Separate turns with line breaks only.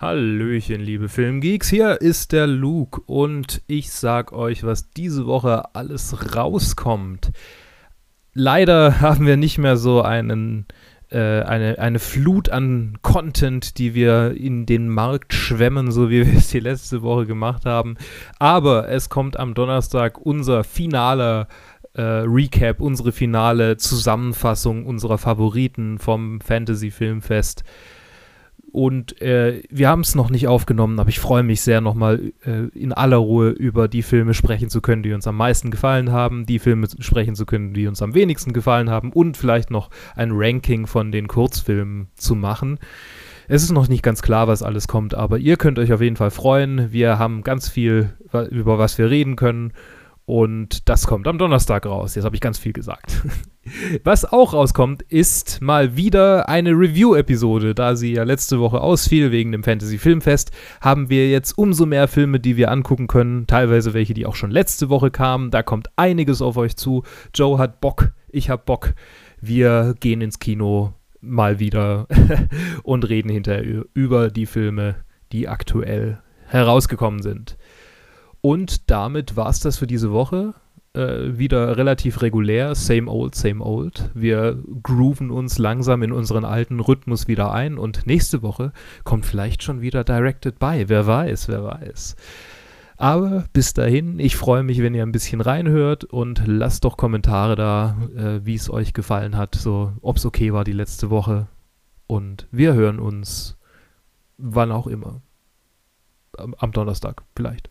Hallöchen, liebe Filmgeeks, hier ist der Luke und ich sag euch, was diese Woche alles rauskommt. Leider haben wir nicht mehr so einen, äh, eine, eine Flut an Content, die wir in den Markt schwemmen, so wie wir es die letzte Woche gemacht haben. Aber es kommt am Donnerstag unser finaler äh, Recap, unsere finale Zusammenfassung unserer Favoriten vom Fantasy Filmfest. Und äh, wir haben es noch nicht aufgenommen, aber ich freue mich sehr, nochmal äh, in aller Ruhe über die Filme sprechen zu können, die uns am meisten gefallen haben, die Filme sprechen zu können, die uns am wenigsten gefallen haben und vielleicht noch ein Ranking von den Kurzfilmen zu machen. Es ist noch nicht ganz klar, was alles kommt, aber ihr könnt euch auf jeden Fall freuen. Wir haben ganz viel, über was wir reden können. Und das kommt am Donnerstag raus. Jetzt habe ich ganz viel gesagt. Was auch rauskommt, ist mal wieder eine Review-Episode. Da sie ja letzte Woche ausfiel wegen dem Fantasy Filmfest, haben wir jetzt umso mehr Filme, die wir angucken können. Teilweise welche, die auch schon letzte Woche kamen. Da kommt einiges auf euch zu. Joe hat Bock, ich habe Bock. Wir gehen ins Kino mal wieder und reden hinterher über die Filme, die aktuell herausgekommen sind. Und damit war es das für diese Woche. Äh, wieder relativ regulär, same old, same old. Wir grooven uns langsam in unseren alten Rhythmus wieder ein und nächste Woche kommt vielleicht schon wieder Directed by. Wer weiß, wer weiß. Aber bis dahin, ich freue mich, wenn ihr ein bisschen reinhört und lasst doch Kommentare da, äh, wie es euch gefallen hat, so ob es okay war die letzte Woche. Und wir hören uns wann auch immer. Am, am Donnerstag vielleicht.